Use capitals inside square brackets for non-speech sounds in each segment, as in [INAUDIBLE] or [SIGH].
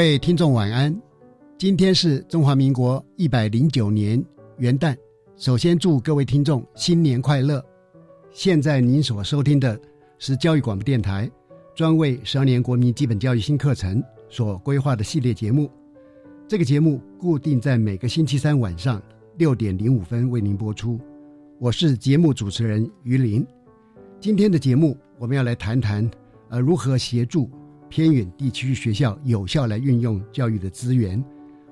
各位听众晚安，今天是中华民国一百零九年元旦。首先祝各位听众新年快乐。现在您所收听的是教育广播电台专为十二年国民基本教育新课程所规划的系列节目。这个节目固定在每个星期三晚上六点零五分为您播出。我是节目主持人于林。今天的节目我们要来谈谈呃如何协助。偏远地区学校有效来运用教育的资源。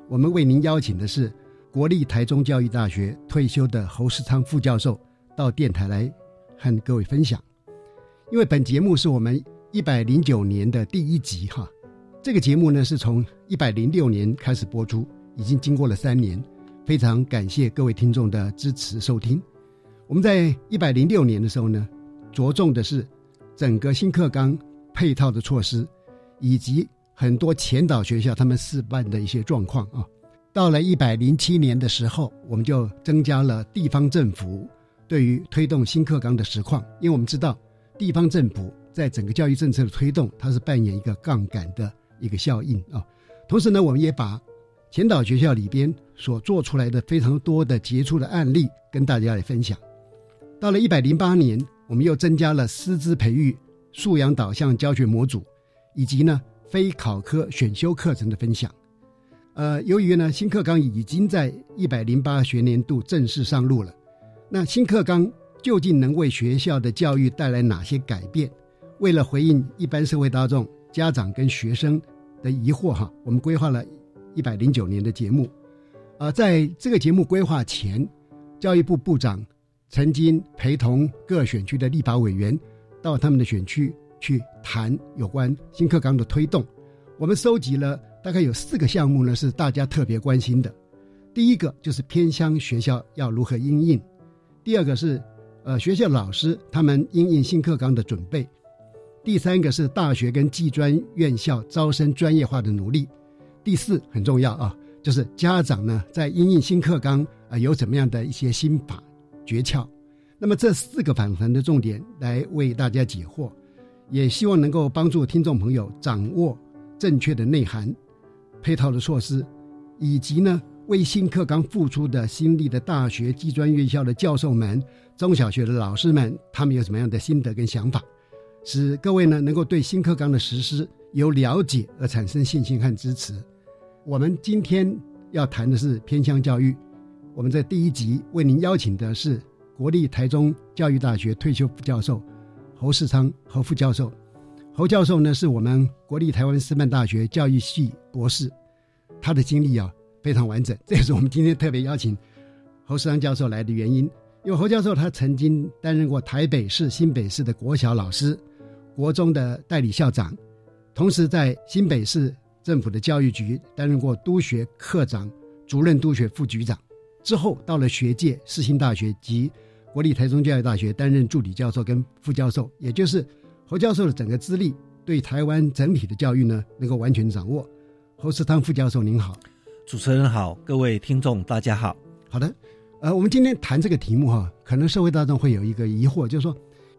我们为您邀请的是国立台中教育大学退休的侯世昌副教授到电台来和各位分享。因为本节目是我们一百零九年的第一集哈，这个节目呢是从一百零六年开始播出，已经经过了三年，非常感谢各位听众的支持收听。我们在一百零六年的时候呢，着重的是整个新课纲配套的措施。以及很多前导学校他们试办的一些状况啊，到了一百零七年的时候，我们就增加了地方政府对于推动新课纲的实况，因为我们知道地方政府在整个教育政策的推动，它是扮演一个杠杆的一个效应啊。同时呢，我们也把前导学校里边所做出来的非常多的杰出的案例跟大家来分享。到了一百零八年，我们又增加了师资培育、素养导向教学模组。以及呢，非考科选修课程的分享。呃，由于呢，新课纲已经在一百零八学年度正式上路了。那新课纲究竟能为学校的教育带来哪些改变？为了回应一般社会大众、家长跟学生的疑惑，哈，我们规划了一百零九年的节目。啊，在这个节目规划前，教育部部长曾经陪同各选区的立法委员到他们的选区。去谈有关新课纲的推动，我们收集了大概有四个项目呢，是大家特别关心的。第一个就是偏乡学校要如何应应；第二个是呃学校老师他们应应新课纲的准备；第三个是大学跟技专院校招生专业化的努力；第四很重要啊，就是家长呢在应应新课纲啊有怎么样的一些心法诀窍。那么这四个访谈的重点来为大家解惑。也希望能够帮助听众朋友掌握正确的内涵、配套的措施，以及呢为新课纲付出的心力的大学、技专院校的教授们、中小学的老师们，他们有什么样的心得跟想法，使各位呢能够对新课纲的实施有了解而产生信心和支持。我们今天要谈的是偏向教育，我们在第一集为您邀请的是国立台中教育大学退休副教授。侯世昌，侯副教授，侯教授呢是我们国立台湾师范大学教育系博士，他的经历啊非常完整，[LAUGHS] 这也是我们今天特别邀请侯世昌教授来的原因。因为侯教授他曾经担任过台北市、新北市的国小老师、国中的代理校长，同时在新北市政府的教育局担任过督学课长、主任督学副局长，之后到了学界世新大学及。国立台中教育大学担任助理教授跟副教授，也就是侯教授的整个资历，对台湾整体的教育呢能够完全掌握。侯世昌副教授您好，主持人好，各位听众大家好。好的，呃，我们今天谈这个题目哈，可能社会大众会有一个疑惑，就是说，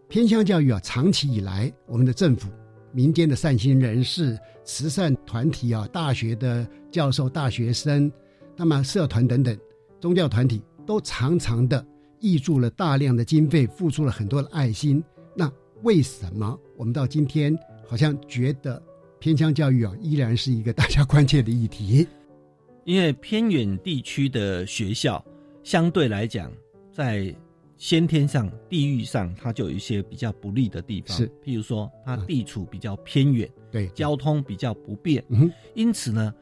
偏向教育啊，长期以来，我们的政府、民间的善心人士、慈善团体啊、大学的教授、大学生，那么社团等等宗教团体，都常常的挹注了大量的经费，付出了很多的爱心。那为什么我们到今天好像觉得偏乡教育啊，依然是一个大家关切的议题？因为偏远地区的学校相对来讲，在先天上、地域上，它就有一些比较不利的地方。是，譬如说，它地处比较偏远，对，交通比较不便。嗯，因此呢，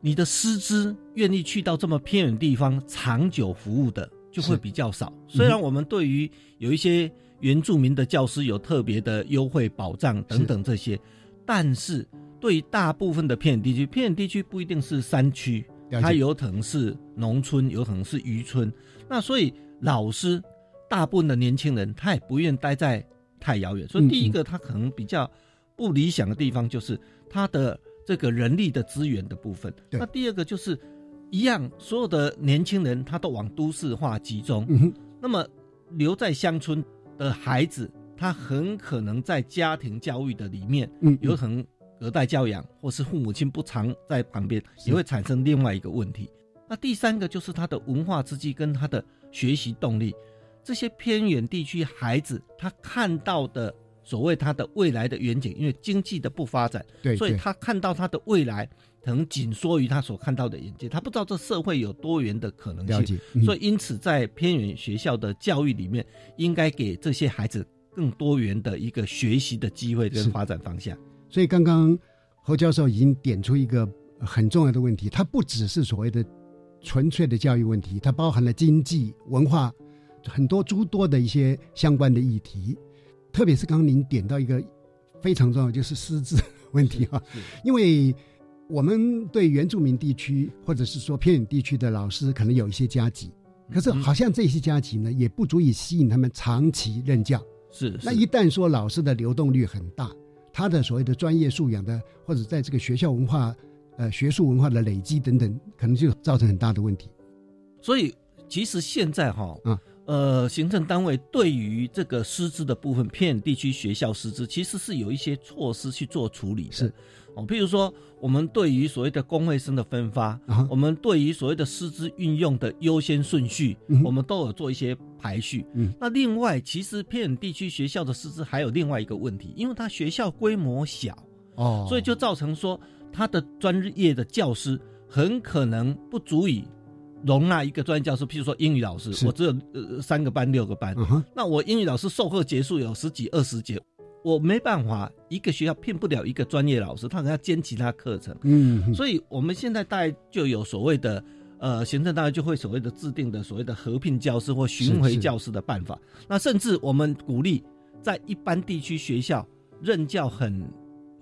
你的师资愿意去到这么偏远地方长久服务的，就会比较少。虽然我们对于有一些原住民的教师有特别的优惠保障等等这些，但是对于大部分的偏远地区，偏远地区不一定是山区。它有可能是农村，有可能是渔村，那所以老师大部分的年轻人他也不愿待在太遥远，所以第一个他可能比较不理想的地方就是他的这个人力的资源的部分。那第二个就是一样，所有的年轻人他都往都市化集中，那么留在乡村的孩子，他很可能在家庭教育的里面，有可能。隔代教养，或是父母亲不常在旁边，也会产生另外一个问题。那第三个就是他的文化之际跟他的学习动力。这些偏远地区孩子，他看到的所谓他的未来的远景，因为经济的不发展，对，所以他看到他的未来可能紧缩于他所看到的眼界，他不知道这社会有多元的可能性。所以因此在偏远学校的教育里面，应该给这些孩子更多元的一个学习的机会跟发展方向。所以刚刚侯教授已经点出一个很重要的问题，它不只是所谓的纯粹的教育问题，它包含了经济、文化很多诸多的一些相关的议题。特别是刚刚您点到一个非常重要，就是师资问题哈。因为我们对原住民地区或者是说偏远地区的老师可能有一些加急，可是好像这些加急呢也不足以吸引他们长期任教。是，那一旦说老师的流动率很大。他的所谓的专业素养的，或者在这个学校文化、呃学术文化的累积等等，可能就造成很大的问题。所以，其实现在哈，嗯，呃，行政单位对于这个师资的部分，偏远地区学校师资，其实是有一些措施去做处理的。是。哦，譬如说，我们对于所谓的公会生的分发，我们对于所谓的师资运用的优先顺序，我们都有做一些排序。嗯，那另外，其实偏远地区学校的师资还有另外一个问题，因为它学校规模小，哦，所以就造成说，它的专业的教师很可能不足以容纳一个专业教师。譬如说英语老师，我只有呃三个班、六个班，那我英语老师授课结束有十几、二十节。我没办法，一个学校聘不了一个专业老师，他可能要兼其他课程。嗯，所以我们现在大概就有所谓的，呃，行政大概就会所谓的制定的所谓的合聘教师或巡回教师的办法。那甚至我们鼓励在一般地区学校任教很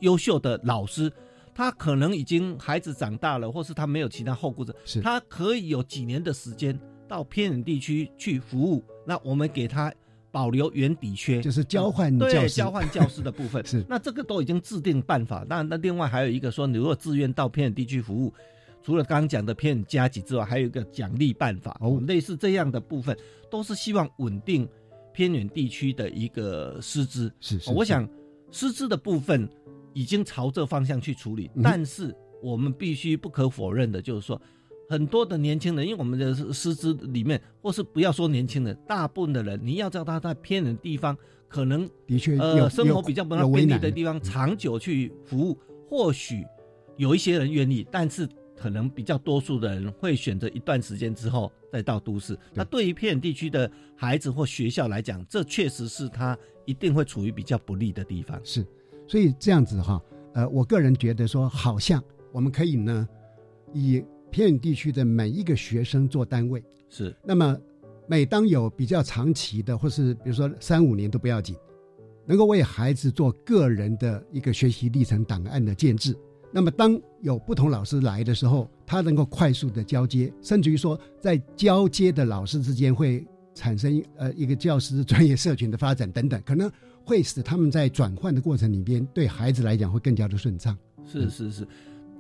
优秀的老师，他可能已经孩子长大了，或是他没有其他后顾者，他可以有几年的时间到偏远地区去服务。那我们给他。保留原底缺，就是交换对交换教师的部分 [LAUGHS] 是。那这个都已经制定办法。那那另外还有一个说，你如果自愿到偏远地区服务，除了刚刚讲的偏远加级之外，还有一个奖励办法哦，类似这样的部分，都是希望稳定偏远地区的一个师资。是是。我想师资的部分已经朝这方向去处理，但是我们必须不可否认的就是说。很多的年轻人，因为我们的师资里面，或是不要说年轻人，大部分的人，你要知道他在偏远地方，可能的确呃生活比较不那便利的地方，长久去服务，或许有一些人愿意，但是可能比较多数的人会选择一段时间之后再到都市。那对于偏远地区的孩子或学校来讲，这确实是他一定会处于比较不利的地方。是，所以这样子哈，呃，我个人觉得说，好像我们可以呢，以。偏远地区的每一个学生做单位是，那么每当有比较长期的，或是比如说三五年都不要紧，能够为孩子做个人的一个学习历程档案的建制。那么当有不同老师来的时候，他能够快速的交接，甚至于说在交接的老师之间会产生呃一个教师专业社群的发展等等，可能会使他们在转换的过程里边对孩子来讲会更加的顺畅。是是是。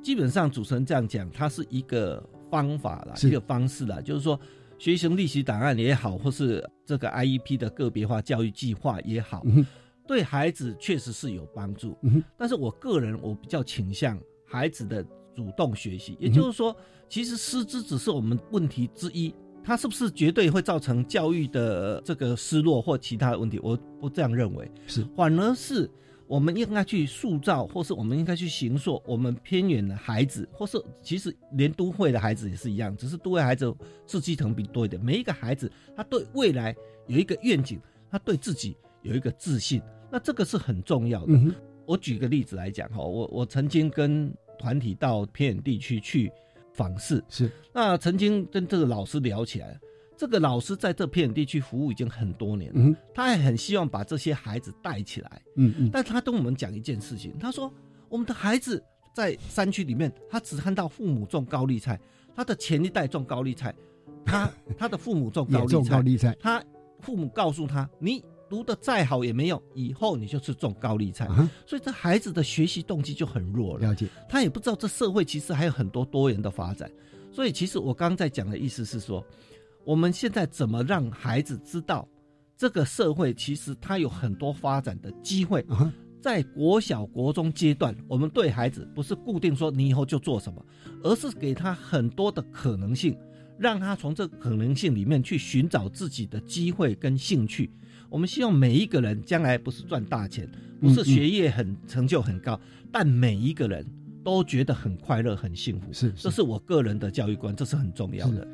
基本上主持人这样讲，它是一个方法啦，一个方式啦，就是说学习历史档案也好，或是这个 IEP 的个别化教育计划也好，嗯对孩子确实是有帮助。嗯但是我个人我比较倾向孩子的主动学习，也就是说，其实师资只是我们问题之一，它是不是绝对会造成教育的这个失落或其他的问题？我不这样认为，是反而是我们应该去塑造，或是我们应该去形塑我们偏远的孩子，或是其实连都会的孩子也是一样，只是都会孩子自基层比多一点。每一个孩子他对未来有一个愿景，他对自己有一个自信，那这个是很重要的。嗯我举个例子来讲哈，我我曾经跟团体到偏远地区去访视，是。那曾经跟这个老师聊起来，这个老师在这偏远地区服务已经很多年了，嗯他也很希望把这些孩子带起来，嗯嗯。但他跟我们讲一件事情，他说我们的孩子在山区里面，他只看到父母种高丽菜，他的前一代种高丽菜，他 [LAUGHS] 他的父母种高丽菜，高丽菜。他父母告诉他，你读的再好也没用，以后你就是种高利菜。啊所以这孩子的学习动机就很弱了，了解他也不知道这社会其实还有很多多元的发展。所以其实我刚刚在讲的意思是说，我们现在怎么让孩子知道这个社会其实它有很多发展的机会。啊在国小、国中阶段，我们对孩子不是固定说你以后就做什么，而是给他很多的可能性，让他从这个可能性里面去寻找自己的机会跟兴趣。我们希望每一个人将来不是赚大钱，不是学业很成就很高，但每一个人都觉得很快乐、很幸福。是这是我个人的教育观，这是很重要的。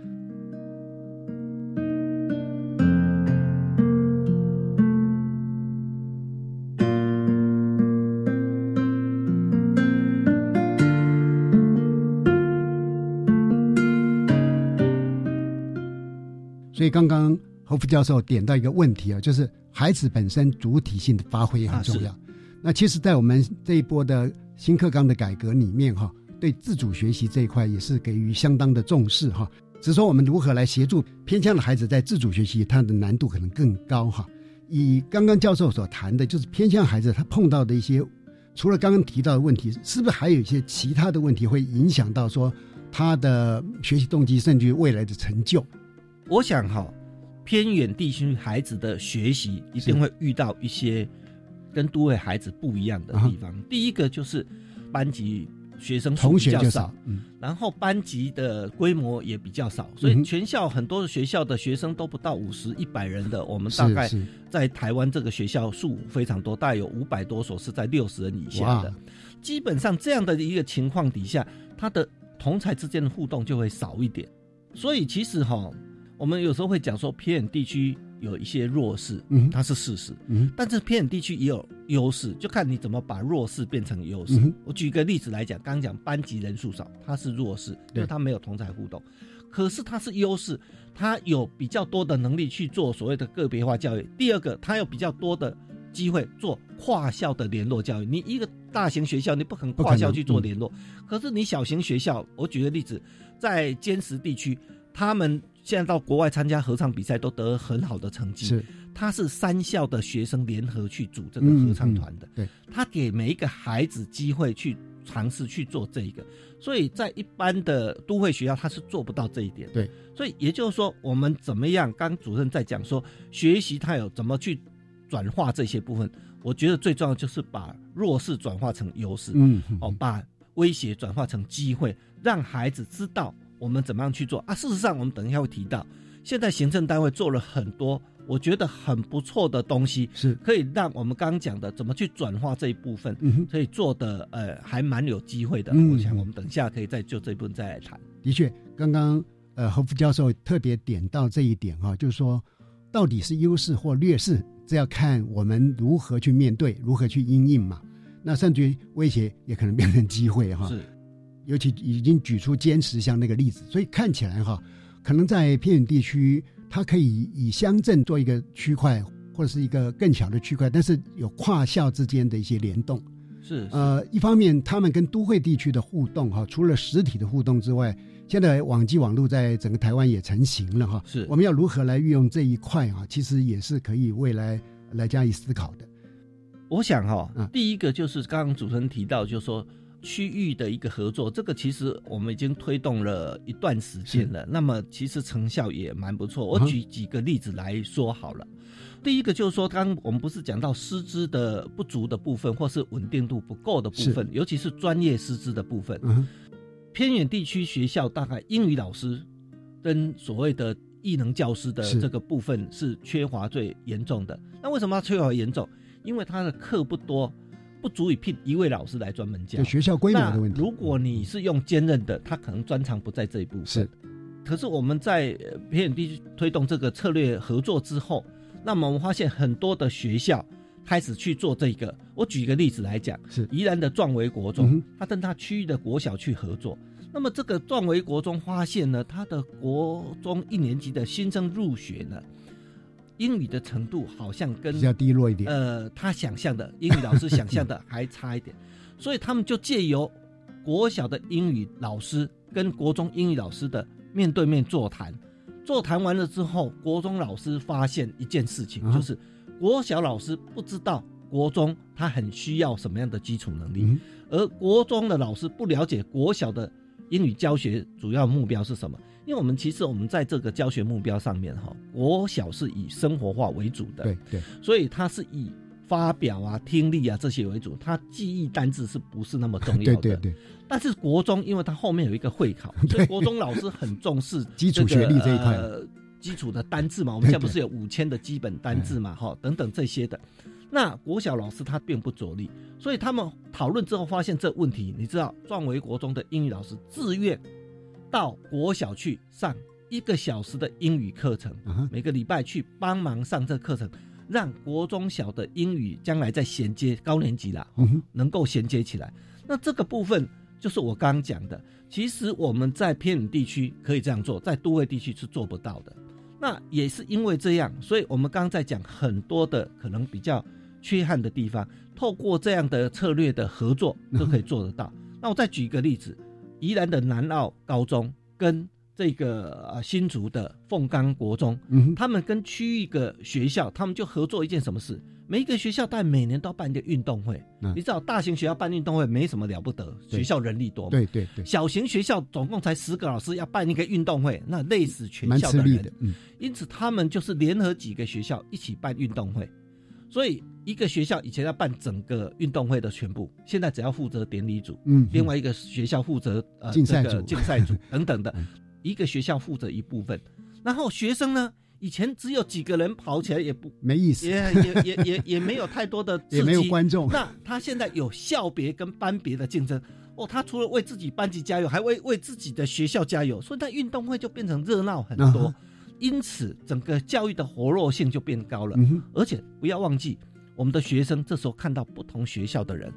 所以刚刚侯副教授点到一个问题啊，就是孩子本身主体性的发挥也很重要。啊那其实，在我们这一波的新课纲的改革里面，哈，对自主学习这一块也是给予相当的重视，哈。只是说我们如何来协助偏向的孩子在自主学习，它的难度可能更高，哈。以刚刚教授所谈的，就是偏向孩子他碰到的一些，除了刚刚提到的问题，是不是还有一些其他的问题会影响到说他的学习动机，甚至于未来的成就？我想哈，偏远地区孩子的学习一定会遇到一些跟都会孩子不一样的地方。第一个就是班级学生数同学较少然后班级的规模也比较少，所以全校很多的学校的学生都不到五十、一百人的。我们大概在台湾这个学校数非常多，大概有五百多所是在六十人以下的。基本上这样的一个情况底下，他的同才之间的互动就会少一点。所以其实哈，我们有时候会讲说偏远地区有一些弱势，嗯它是事实。嗯但是偏远地区也有优势，就看你怎么把弱势变成优势。我举个例子来讲，刚刚讲班级人数少，它是弱势，因为它没有同才互动。可是它是优势，它有比较多的能力去做所谓的个别化教育。第二个，它有比较多的机会做跨校的联络教育。你一个大型学校，你不可能不可能跨校去做联络。可是你小型学校，我举个例子，在坚实地区，他们现在到国外参加合唱比赛都得很好的成绩。是。他是三校的学生联合去组这个合唱团的，嗯嗯对，他给每一个孩子机会去尝试去做这一个，所以在一般的都会学校他是做不到这一点，对，所以也就是说，我们怎么样？刚主任在讲说，学习他有怎么去转化这些部分，我觉得最重要就是把弱势转化成优势，嗯嗯。哦，把威胁转化成机会，让孩子知道我们怎么样去做啊。事实上，我们等一下会提到，现在行政单位做了很多我觉得很不错的东西，是可以让我们刚刚讲的怎么去转化这一部分，嗯哼，可以做的呃还蛮有机会的。嗯我想我们等一下可以再就这一部分再来谈。的确，刚刚呃何副教授特别点到这一点哈、就是说到底是优势或劣势，这要看我们如何去面对，如何去应应嘛。那甚至于威胁也可能变成机会哈、是尤其已经举出坚持像那个例子，所以看起来哈，可能在偏远地区，它可以以乡镇做一个区块，或者是一个更小的区块，但是有跨校之间的一些联动。是呃，一方面他们跟都会地区的互动哈，除了实体的互动之外，现在网际网络在整个台湾也成型了哈。是我们要如何来运用这一块啊？其实也是可以未来来加以思考的。我想哈、嗯第一个就是刚刚主持人提到，就是说区域的一个合作，这个其实我们已经推动了一段时间了。那么其实成效也蛮不错。我举几个例子来说好了。第一个就是说，刚我们不是讲到师资的不足的部分，或是稳定度不够的部分，尤其是专业师资的部分。嗯偏远地区学校大概英语老师跟所谓的艺能教师的这个部分是缺乏最严重的。那为什么要缺乏严重？因为他的课不多。不足以聘一位老师来专门教学校规模的问题。如果你是用兼任的，他可能专长不在这一部分。是，可是我们在偏远地区推动这个策略合作之后，那么我们发现很多的学校开始去做这个。我举一个例子来讲，是宜兰的壮维国中，他跟他区域的国小去合作。那么这个壮维国中发现呢，他的国中一年级的新生入学呢。英语的程度好像跟比较低落一点，呃，他想象的英语老师想象的 [LAUGHS] 还差一点，所以他们就借由国小的英语老师跟国中英语老师的面对面座谈，座谈完了之后，国中老师发现一件事情，就是国小老师不知道国中他很需要什么样的基础能力，而国中的老师不了解国小的英语教学主要目标是什么。因为我们其实我们在这个教学目标上面哈，国小是以生活化为主的，对对，所以它是以发表啊、听力啊这些为主，它记忆单字是不是那么重要的？[LAUGHS] 对对对。但是国中，因为它后面有一个会考，所以国中老师很重视 [LAUGHS] 基础学历这一块，基础的单字嘛。我们现在不是有五千的基本单字嘛？哈，等等这些的。那国小老师他并不着力，所以他们讨论之后发现这问题，你知道，壮维国中的英语老师自愿。到国小去上一个小时的英语课程，每个礼拜去帮忙上这课程，让国中小的英语将来再衔接高年级了，能够衔接起来。那这个部分就是我刚刚讲的，其实我们在偏远地区可以这样做，在都会地区是做不到的。那也是因为这样，所以我们刚刚在讲很多的可能比较缺憾的地方，透过这样的策略的合作都可以做得到。那我再举一个例子。宜兰的南澳高中跟这个呃新竹的凤冈国中，嗯他们跟区域的学校，他们就合作一件什么事？每一个学校但每年都要办一个运动会。你知道，大型学校办运动会没什么了不得，学校人力多。对对对。小型学校总共才十个老师要办一个运动会，那累死全校的人。嗯。因此，他们就是联合几个学校一起办运动会，所以。一个学校以前要办整个运动会的全部，现在只要负责典礼组，嗯，另外一个学校负责呃竞赛组、竞赛组 [LAUGHS] 等等的，一个学校负责一部分。然后学生呢，以前只有几个人跑起来也不没意思，也也也也也没有太多的 [LAUGHS] 也没有观众。那他现在有校别跟班别的竞争哦，他除了为自己班级加油，还为为自己的学校加油，所以他运动会就变成热闹很多。因此，整个教育的活络性就变高了。而且不要忘记。我们的学生这时候看到不同学校的人，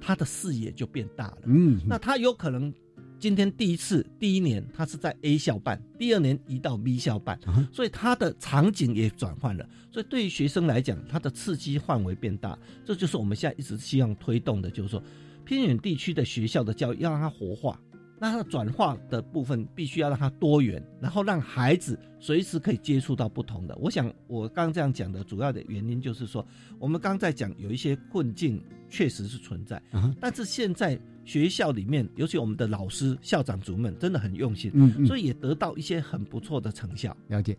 他的视野就变大了。嗯，那他有可能今天第一次第一年他是在 A 校办，第二年移到 B 校办，所以他的场景也转换了。所以对于学生来讲，他的刺激范围变大，这就是我们现在一直希望推动的，就是说偏远地区的学校的教育要让它活化。那它的转化的部分必须要让它多元，然后让孩子随时可以接触到不同的。我想我刚刚这样讲的主要的原因就是说，我们刚在讲有一些困境确实是存在，但是现在学校里面，尤其我们的老师、校长组们真的很用心，嗯，所以也得到一些很不错的成效。了解，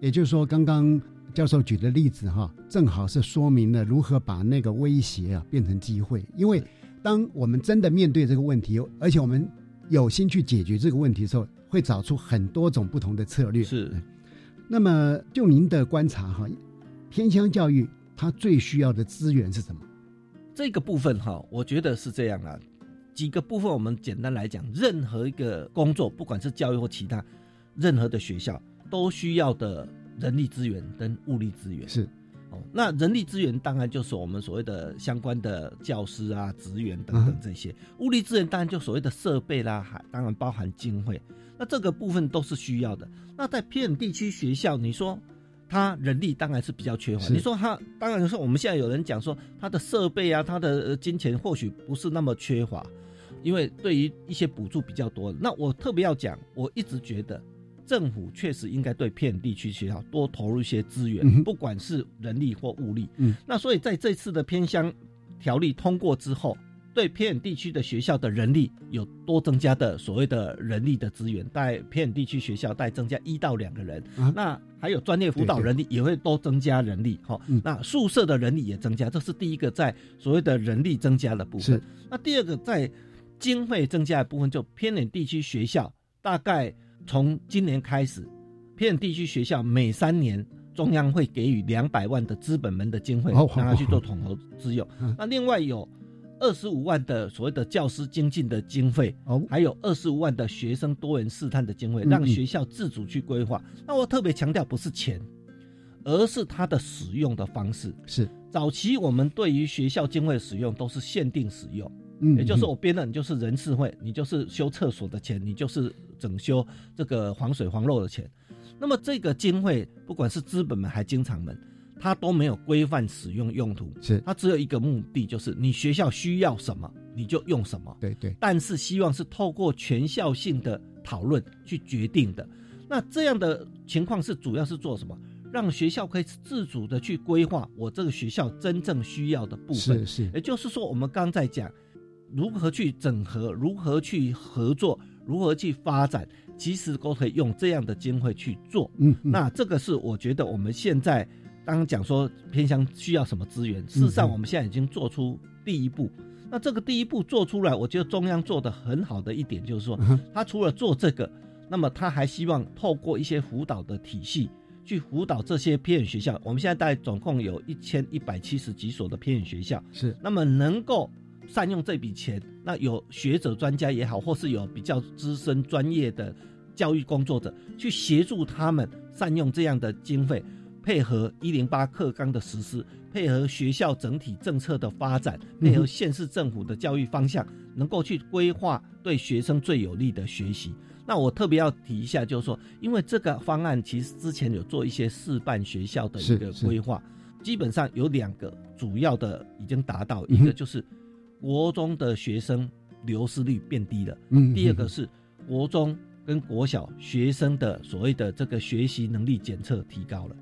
也就是说，刚刚教授举的例子哈，正好是说明了如何把那个威胁啊变成机会。因为当我们真的面对这个问题，而且我们有心去解决这个问题的时候，会找出很多种不同的策略。是，那么就您的观察哈，偏乡教育它最需要的资源是什么？这个部分哈，我觉得是这样啊。几个部分我们简单来讲，任何一个工作，不管是教育或其他，任何的学校都需要的人力资源跟物力资源是。哦，那人力资源当然就是我们所谓的相关的教师啊、职员等等这些。物力资源当然就所谓的设备啦，还当然包含经费。那这个部分都是需要的。那在偏远地区学校，你说他人力当然是比较缺乏。你说他当然说我们现在有人讲说他的设备啊、他的金钱或许不是那么缺乏，因为对于一些补助比较多。那我特别要讲，我一直觉得。政府确实应该对偏远地区学校多投入一些资源，不管是人力或物力。嗯，那所以在这次的偏乡条例通过之后，对偏远地区的学校的人力有多增加的所谓的人力的资源，在偏远地区学校带增加一到两个人，啊那还有专业辅导人力也会多增加人力，哈、嗯那宿舍的人力也增加，这是第一个在所谓的人力增加的部分。是。那第二个在经费增加的部分，就偏远地区学校大概从今年开始，偏远地区学校每三年中央会给予两百万的资本门的经费，哦让他去做统筹资用嗯。那另外有二十五万的所谓的教师精进的经费，哦，还有二十五万的学生多元试探的经费，嗯让学校自主去规划。那我特别强调，不是钱，而是它的使用的方式。是，早期我们对于学校经费的使用都是限定使用，嗯也就是我编的，你就是人事费，你就是修厕所的钱，你就是整修这个防水防漏的钱。那么这个经费，不管是资本们还是经常们，它都没有规范使用用途，是，它只有一个目的，就是你学校需要什么你就用什么。对对，但是希望是透过全校性的讨论去决定的。那这样的情况是主要是做什么？让学校可以自主的去规划我这个学校真正需要的部分。是是，也就是说，我们刚在讲如何去整合，如何去合作，如何去发展，其实都可以用这样的经费去做。嗯，嗯那这个是我觉得我们现在刚刚讲说偏乡需要什么资源，事实上嗯我们现在已经做出第一步。那这个第一步做出来，我觉得中央做的很好的一点就是说他除了做这个，那么他还希望透过一些辅导的体系。去辅导这些偏远学校，我们现在大概总共有一千一百七十几所的偏远学校，是那么能够善用这笔钱，那有学者专家也好，或是有比较资深专业的教育工作者去协助他们善用这样的经费，配合一零八课纲的实施，配合学校整体政策的发展，配合县市政府的教育方向，能够去规划对学生最有利的学习。那我特别要提一下，就是说，因为这个方案其实之前有做一些示范学校的一个规划，基本上有两个主要的已经达到，一个就是国中的学生流失率变低了，嗯，嗯第二个是国中跟国小学生的所谓的这个学习能力检测提高了。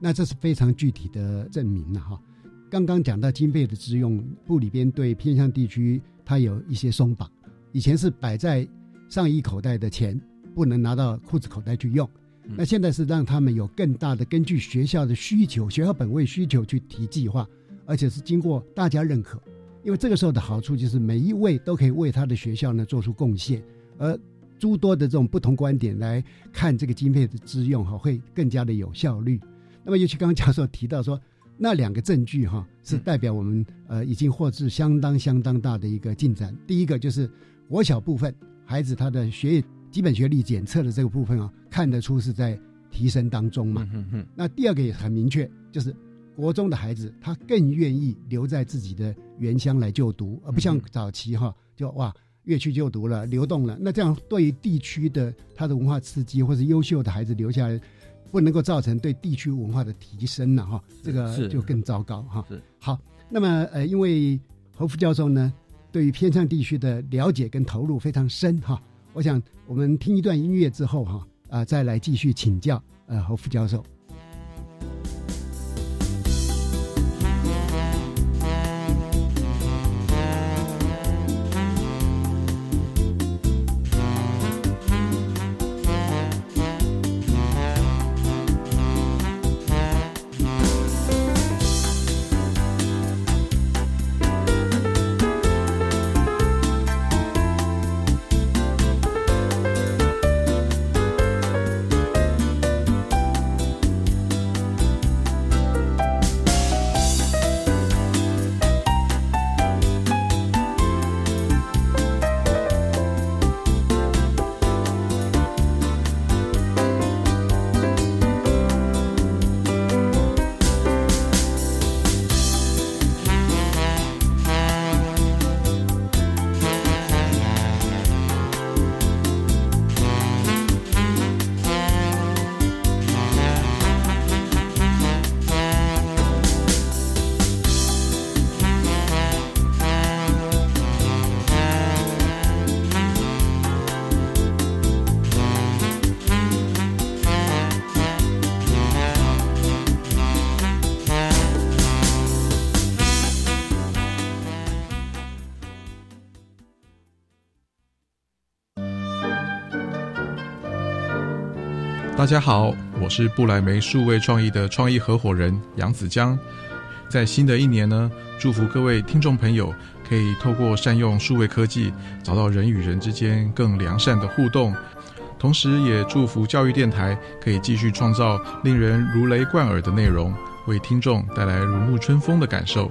那这是非常具体的证明了哈。刚刚讲到经费的支用，部里边对偏向地区它有一些松绑，以前是摆在上衣口袋的钱不能拿到裤子口袋去用，嗯那现在是让他们有更大的根据学校的需求、学校本位需求去提计划，而且是经过大家认可。因为这个时候的好处就是每一位都可以为他的学校呢做出贡献，而诸多的这种不同观点来看这个经费的支用哈，会更加的有效率。那么，尤其刚刚教授提到说，那两个证据哈是代表我们呃已经获致相当相当大的一个进展。第一个就是国小部分孩子他的学业基本学历检测的这个部分啊，看得出是在提升当中嘛。那第二个也很明确，就是国中的孩子他更愿意留在自己的原乡来就读，而不像嗯早期哈就哇越去就读了，流动了。那这样对于地区的他的文化刺激，或是优秀的孩子留下来，不能够造成对地区文化的提升了哈，这个就更糟糕哈。是好，那么呃，因为侯副教授呢对于偏向地区的了解跟投入非常深哈，我想我们听一段音乐之后哈啊、再来继续请教呃侯副教授。大家好，我是布莱梅数位创意的创意合伙人杨子江。在新的一年呢，祝福各位听众朋友可以透过善用数位科技，找到人与人之间更良善的互动。同时，也祝福教育电台可以继续创造令人如雷贯耳的内容，为听众带来如沐春风的感受。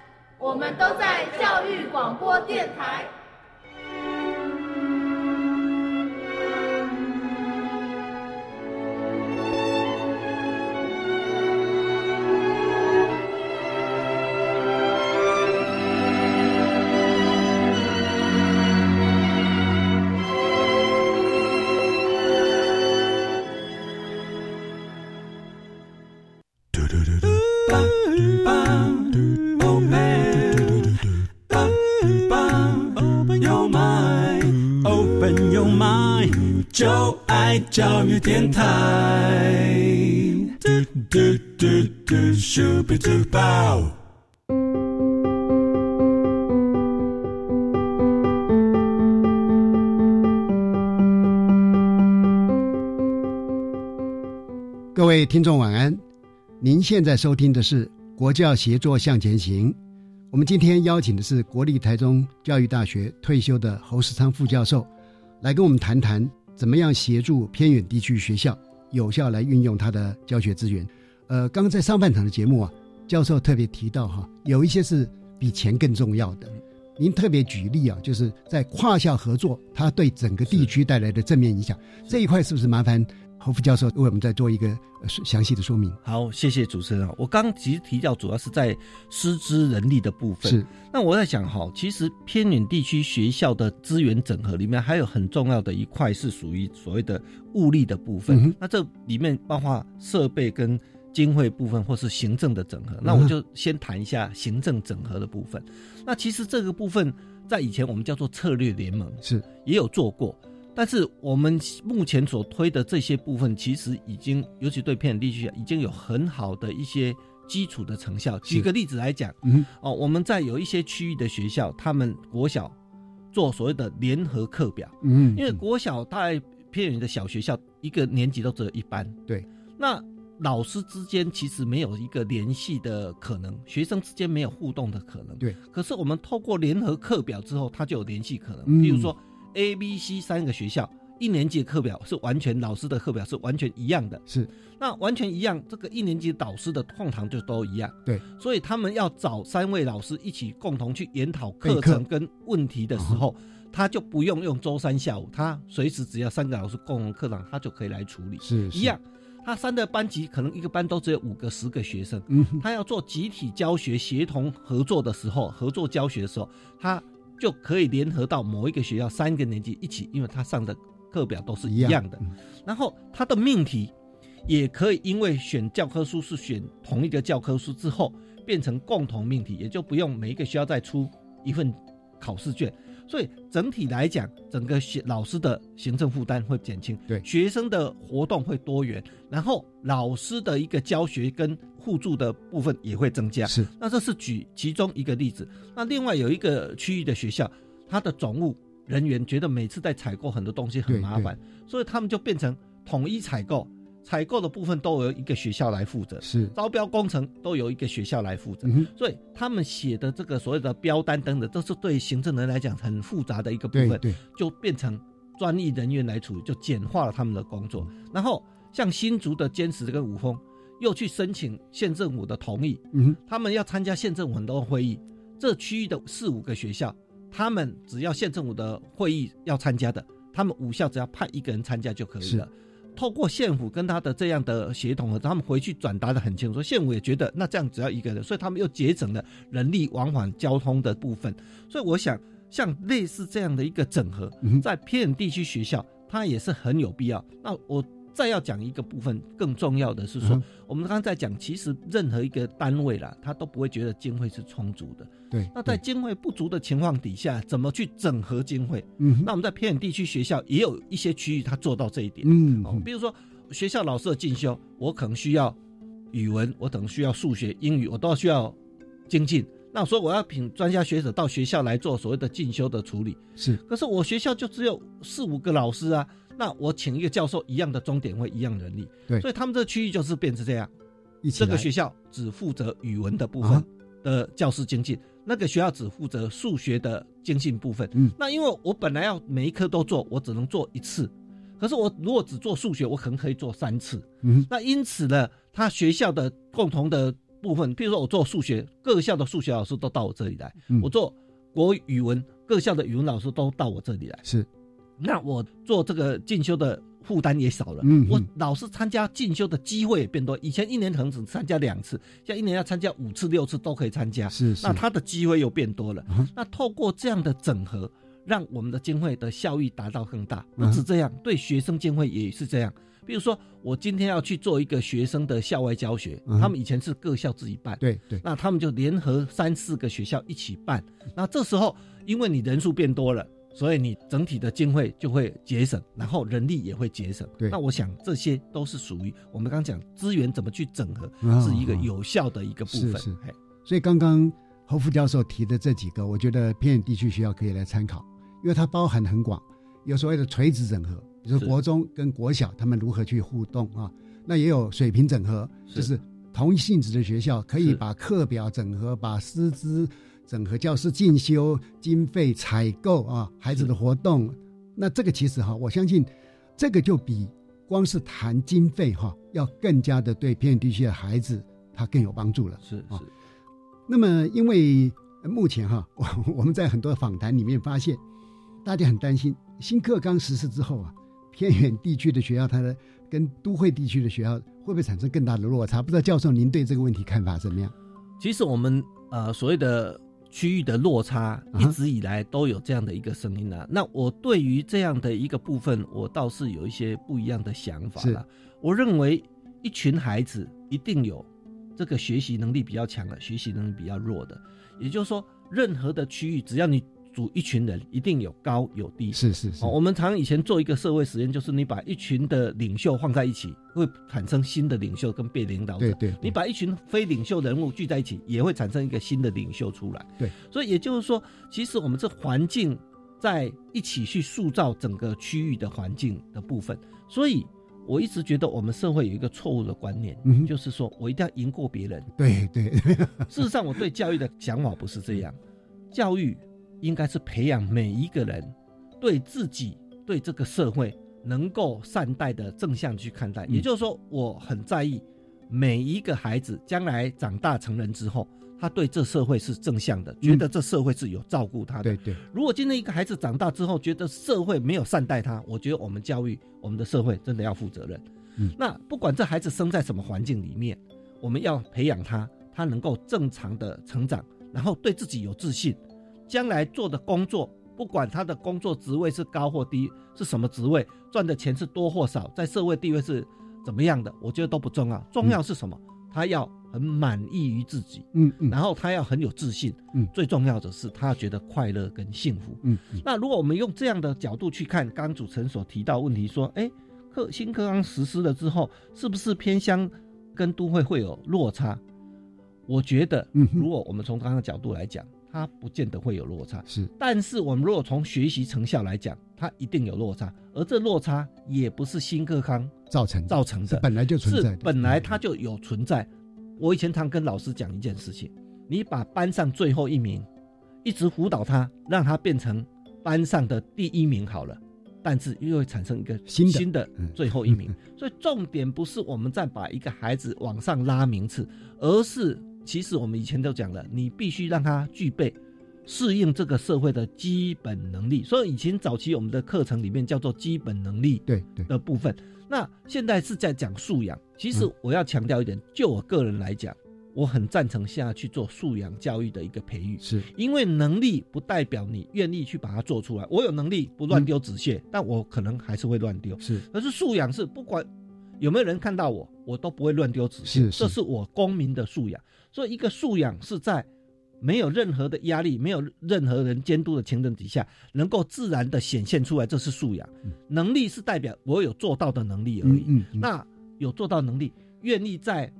我们都在教育广播电台。教育电台。各位听众晚安，您现在收听的是国教协作向前行。我们今天邀请的是国立台中教育大学退休的侯世昌副教授，来跟我们谈谈。怎么样协助偏远地区学校有效来运用它的教学资源？呃，刚刚在上半场的节目啊，教授特别提到哈，有一些是比钱更重要的。您特别举例啊，就是在跨校合作，它对整个地区带来的正面影响这一块，是不是麻烦？侯副教授为我们再做一个详细的说明。好，谢谢主持人。我刚其实提到主要是在师资人力的部分。是。那我在想哈，其实偏远地区学校的资源整合里面，还有很重要的一块是属于所谓的物力的部分。那这里面包括设备跟经费部分，或是行政的整合。那我就先谈一下行政整合的部分。那其实这个部分在以前我们叫做策略联盟，是也有做过。但是我们目前所推的这些部分，其实已经，尤其对偏远地区，已经有很好的一些基础的成效。举个例子来讲，嗯，哦，我们在有一些区域的学校，他们国小做所谓的联合课表，嗯，因为国小大概偏远的小学校，一个年级都只有一班，对，那老师之间其实没有一个联系的可能，学生之间没有互动的可能，对。可是我们透过联合课表之后，它就有联系可能，比如说。A、B、C 三个学校一年级的课表是完全老师的课表是完全一样的，是那完全一样，这个一年级导师的课堂就都一样，对，所以他们要找三位老师一起共同去研讨课程跟问题的时候，他就不用用周三下午，他随时只要三个老师共同课堂，他就可以来处理，是一样。他三个班级可能一个班都只有五个、十个学生，嗯，他要做集体教学、协同合作的时候，合作教学的时候，他。就可以联合到某一个学校三个年级一起，因为他上的课表都是一样的。然后他的命题也可以因为选教科书是选同一个教科书之后，变成共同命题，也就不用每一个学校再出一份考试卷。所以整体来讲，整个学老师的行政负担会减轻，对学生的活动会多元，然后老师的一个教学跟互助的部分也会增加。是，那这是举其中一个例子。那另外有一个区域的学校，它的总务人员觉得每次在采购很多东西很麻烦，所以他们就变成统一采购，采购的部分都由一个学校来负责，是。招标工程都由一个学校来负责，嗯所以他们写的这个所谓的标单等等，都是对行政人来讲很复杂的一个部分，对对，就变成专业人员来处理，就简化了他们的工作。然后像新竹的坚持跟五峰，又去申请县政府的同意，嗯哼，他们要参加县政府很多会议，这区域的四五个学校，他们只要县政府的会议要参加的，他们五校只要派一个人参加就可以了。透过县府跟他的这样的协同，他们回去转达的很清楚，说县府也觉得那这样只要一个人，所以他们又节省了人力往返交通的部分。所以我想，像类似这样的一个整合，在偏远地区学校，它也是很有必要。那我。再要讲一个部分，更重要的是说，嗯我们刚刚在讲，其实任何一个单位啦，他都不会觉得经费是充足的。对，那在经费不足的情况底下，怎么去整合经费？嗯哼那我们在偏远地区学校也有一些区域，他做到这一点。嗯哦，比如说学校老师的进修，我可能需要语文，我可能需要数学、英语，我都需要精进。那所以我要请专家学者到学校来做所谓的进修的处理。是，可是我学校就只有四五个老师啊，那我请一个教授一样的钟点会，一样人力。对所以他们这个区域就是变成这样，这个学校只负责语文的部分啊的教师精进，那个学校只负责数学的精进部分。嗯，那因为我本来要每一科都做，我只能做一次。可是我如果只做数学，我可能可以做三次。嗯，那因此呢，他学校的共同的部分，比如说我做数学，各校的数学老师都到我这里来；嗯我做国语文，各校的语文老师都到我这里来。是，那我做这个进修的负担也少了。嗯我老师参加进修的机会也变多。以前一年可能只参加两次，现在一年要参加五次、六次都可以参加。是是那他的机会又变多了。嗯那透过这样的整合，让我们的经费的效益达到更大。不嗯止这样，对学生经费也是这样。比如说，我今天要去做一个学生的校外教学，嗯他们以前是各校自己办，对对，那他们就联合三四个学校一起办。那这时候，因为你人数变多了，所以你整体的经费就会节省，然后人力也会节省。对。那我想这些都是属于我们刚刚讲资源怎么去整合，啊是一个有效的一个部分。是是。嘿。所以刚刚侯副教授提的这几个，我觉得偏远地区学校可以来参考，因为它包含很广，有所谓的垂直整合，比如说国中跟国小他们如何去互动啊，那也有水平整合，就是同一性质的学校可以把课表整合，把师资整合，教师进修经费采购啊，孩子的活动，那这个其实哈，我相信这个就比光是谈经费哈，要更加的对偏远地区的孩子他更有帮助了。是啊是。那么，因为呃目前哈，我 [LAUGHS] 我们在很多访谈里面发现，大家很担心新课纲实施之后啊，偏远地区的学校它的跟都会地区的学校会不会产生更大的落差？不知道教授您对这个问题看法怎么样？其实我们呃所谓的区域的落差，啊一直以来都有这样的一个声音啊。那我对于这样的一个部分，我倒是有一些不一样的想法了。我认为一群孩子一定有这个学习能力比较强的，学习能力比较弱的。也就是说，任何的区域，只要你组一群人，一定有高有低。是是是哦，我们常以前做一个社会实验，就是你把一群的领袖放在一起，会产生新的领袖跟被领导者。对对对你把一群非领袖人物聚在一起，也会产生一个新的领袖出来。对，所以也就是说，其实我们这环境在一起去塑造整个区域的环境的部分。所以我一直觉得我们社会有一个错误的观念，嗯就是说我一定要赢过别人。对对，[LAUGHS] 事实上，我对教育的想法不是这样，教育应该是培养每一个人对自己、对这个社会能够善待的正向去看待。嗯也就是说，我很在意每一个孩子将来长大成人之后，他对这社会是正向的，觉得这社会是有照顾他的。对对，如果今天一个孩子长大之后觉得社会没有善待他，我觉得我们教育我们的社会真的要负责任。嗯那不管这孩子生在什么环境里面，我们要培养他，他能够正常的成长，然后对自己有自信，将来做的工作，不管他的工作职位是高或低，是什么职位，赚的钱是多或少，在社会地位是怎么样的，我觉得都不重要，重要是什么？他要很满意于自己，嗯嗯，然后他要很有自信，嗯，最重要的是他要觉得快乐跟幸福，嗯嗯。那如果我们用这样的角度去看，刚刚主持人所提到问题，说，哎，课新课纲实施了之后，是不是偏乡跟都会会有落差？我觉得，如果我们从刚刚的角度来讲，它不见得会有落差。是，但是我们如果从学习成效来讲，它一定有落差，而这落差也不是新课纲造成造成的，本来就存在，本来它就有存在。我以前常跟老师讲一件事情：你把班上最后一名一直辅导他，让他变成班上的第一名好了。但是又会产生一个新的新的最后一名，所以重点不是我们再把一个孩子往上拉名次，而是其实我们以前都讲了，你必须让他具备适应这个社会的基本能力。所以以前早期我们的课程里面叫做基本能力对对的部分，那现在是在讲素养。其实我要强调一点，就我个人来讲。我很赞成现在去做素养教育的一个培育，是因为能力不代表你愿意去把它做出来。我有能力不乱丢纸屑，但我可能还是会乱丢。是，可是素养是不管有没有人看到我，我都不会乱丢纸屑。是，这是我公民的素养。所以一个素养是在没有任何的压力、没有任何人监督的情况底下，能够自然的显现出来，这是素养。能力是代表我有做到的能力而已。嗯，那有做到能力，愿意在。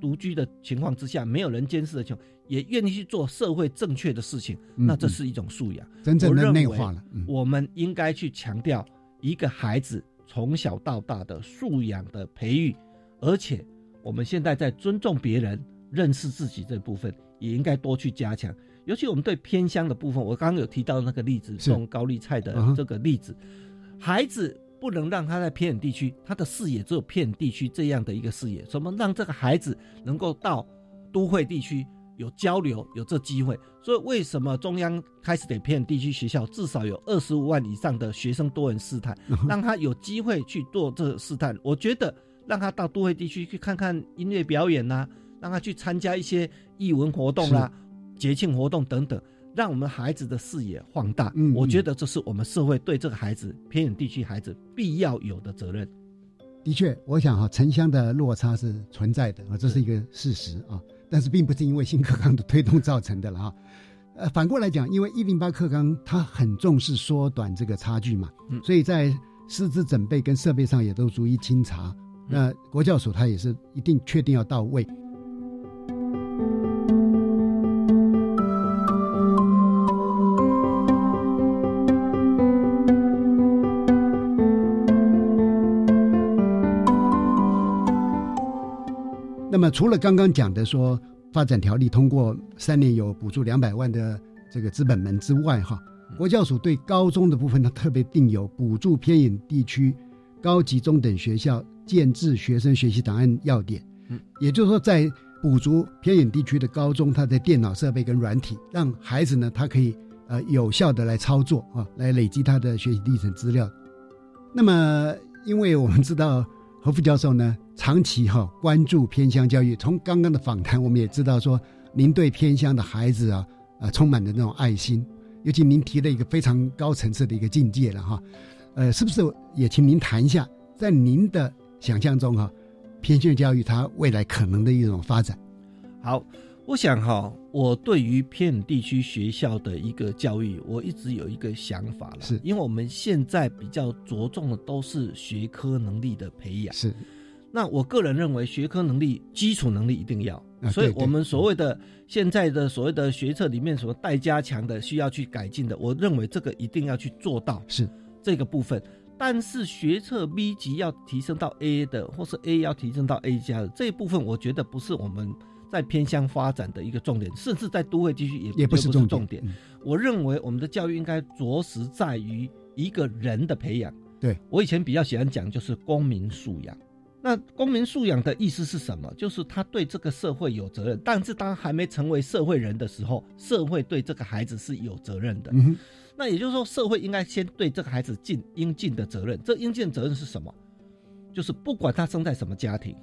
独居的情况之下，没有人监视的情况，也愿意去做社会正确的事情，那这是一种素养，真正的内化了。我们应该去强调一个孩子从小到大的素养的培育，而且我们现在在尊重别人、认识自己这部分，也应该多去加强。尤其我们对偏乡的部分，我刚刚有提到那个例子，种高丽菜的这个例子，孩子。不能让他在偏远地区，他的视野只有偏远地区这样的一个视野。怎么让这个孩子能够到都会地区有交流，有这机会？所以为什么中央开始给偏远地区学校至少有二十五万以上的学生多元试探，让他有机会去做这个试探？我觉得让他到都会地区去看看音乐表演呐，让他去参加一些义文活动啦、节庆活动等等。让我们孩子的视野放大，嗯，我觉得这是我们社会对这个孩子偏远地区孩子必要有的责任。的确，我想哈，城乡的落差是存在的啊，这是一个事实啊。但是并不是因为新课纲的推动造成的了哈。呃，反过来讲，因为一零八课纲它很重视缩短这个差距嘛，嗯，所以在师资准备跟设备上也都逐一清查。那国教署它也是一定确定要到位。那除了刚刚讲的说发展条例通过三年有补助两百万的这个资本门之外，哈，国教署对高中的部分，它特别定有补助偏远地区高级中等学校建制学生学习档案要点。嗯，也就是说，在补足偏远地区的高中，它的电脑设备跟软体，让孩子呢，他可以呃有效的来操作啊，来累积他的学习历程资料。那么，因为我们知道。何副教授呢，长期哈关注偏乡教育。从刚刚的访谈，我们也知道说，您对偏乡的孩子啊，啊充满了那种爱心。尤其您提了一个非常高层次的一个境界了哈，呃，是不是也请您谈一下，在您的想象中哈，偏乡教育它未来可能的一种发展？好。我想哈，我对于偏远地区学校的一个教育，我一直有一个想法了，是因为我们现在比较着重的都是学科能力的培养，是。那我个人认为，学科能力、基础能力一定要，所以我们所谓的现在的所谓的学测里面什么待加强的、需要去改进的，我认为这个一定要去做到，是这个部分。但是学测 B 级要提升到 A 的，或是 A 要提升到 A 加的这一部分，我觉得不是我们。在偏向发展的一个重点，甚至在都会地区也也不是重点。我认为我们的教育应该着实在于一个人的培养。对我以前比较喜欢讲就是公民素养。那公民素养的意思是什么？就是他对这个社会有责任，但是当还没成为社会人的时候，社会对这个孩子是有责任的。嗯那也就是说，社会应该先对这个孩子尽应尽的责任。这应尽的责任是什么？就是不管他生在什么家庭，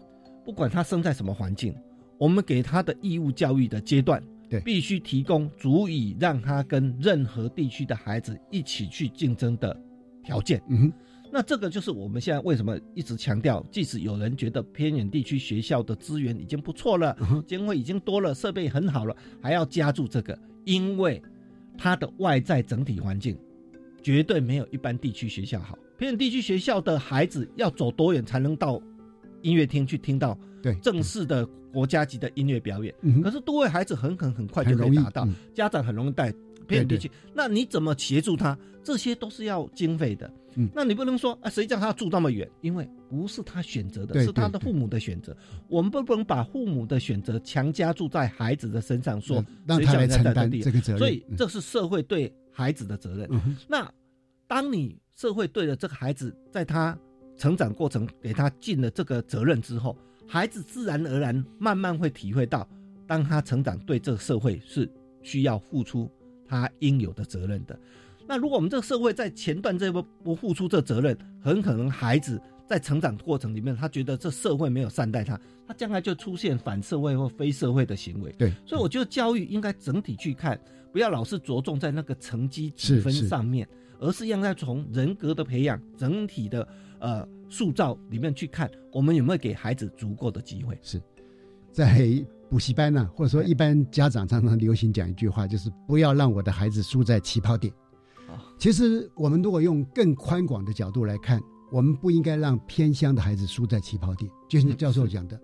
不管他生在什么环境。我们给他的义务教育的阶段，对，必须提供足以让他跟任何地区的孩子一起去竞争的条件。嗯哼，那这个就是我们现在为什么一直强调，即使有人觉得偏远地区学校的资源已经不错了，经费已经多了，设备很好了，还要加注这个，因为它的外在整体环境绝对没有一般地区学校好。偏远地区学校的孩子要走多远才能到音乐厅去听到？对正式的国家级的音乐表演。可是多位孩子很可能很快就可很容易以达到，嗯家长很容易带偏远地区。那你怎么协助他？这些都是要经费的。嗯那你不能说啊，谁叫他住那么远？因为不是他选择的，是他的父母的选择。我们不能把父母的选择强加注在孩子的身上，说让他来承担这个责任所以嗯这是社会对孩子的责任。那当你社会对了这个孩子，在他成长过程给他尽了这个责任之后，孩子自然而然慢慢会体会到，当他成长对这个社会是需要付出他应有的责任的。那如果我们这个社会在前段这步不付出这责任，很可能孩子在成长过程里面，他觉得这社会没有善待他，他将来就出现反社会或非社会的行为。对，所以我觉得教育应该整体去看，不要老是着重在那个成绩几分上面，而是应该从人格的培养、整体的呃塑造里面去看，我们有没有给孩子足够的机会。是在补习班呢、或者说一般家长常常流行讲一句话，就是不要让我的孩子输在起跑点。其实我们如果用更宽广的角度来看，我们不应该让偏乡的孩子输在起跑点。就像教授讲的，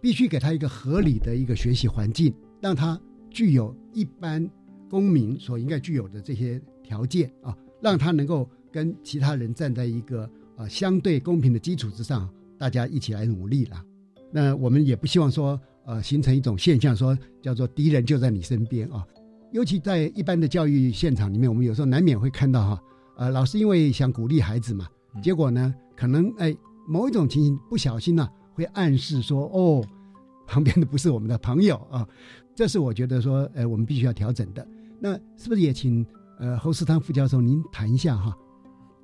必须给他一个合理的一个学习环境，让他具有一般公民所应该具有的这些条件啊，让他能够跟其他人站在一个呃相对公平的基础之上，大家一起来努力啦。那我们也不希望说呃形成一种现象，说叫做敌人就在你身边啊。尤其在一般的教育现场里面，我们有时候难免会看到哈，呃，老师因为想鼓励孩子嘛，结果呢，可能哎某一种情形不小心呢、会暗示说哦，旁边的不是我们的朋友啊，这是我觉得说，呃，我们必须要调整的。那是不是也请呃侯世汤副教授您谈一下哈？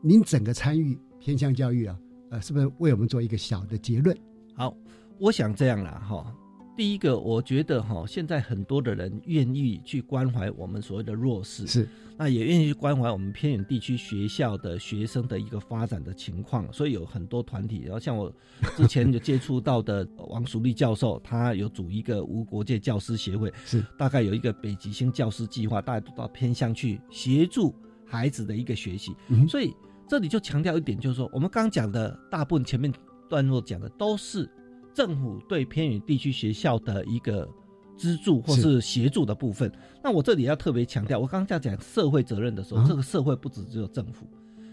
您整个参与偏向教育啊，呃，是不是为我们做一个小的结论？好，我想这样了，哈。第一个，我觉得哈，现在很多的人愿意去关怀我们所谓的弱势，是，那也愿意去关怀我们偏远地区学校的学生的一个发展的情况，所以有很多团体，然后像我之前就接触到的王淑丽教授，他有组一个无国界教师协会，是。大概有一个北极星教师计划，大家都到偏乡去协助孩子的一个学习，嗯所以这里就强调一点，就是说我们刚讲的大部分前面段落讲的都是政府对偏远地区学校的一个资助或是协助的部分。那我这里要特别强调，我刚刚在讲社会责任的时候，啊这个社会不只只有政府，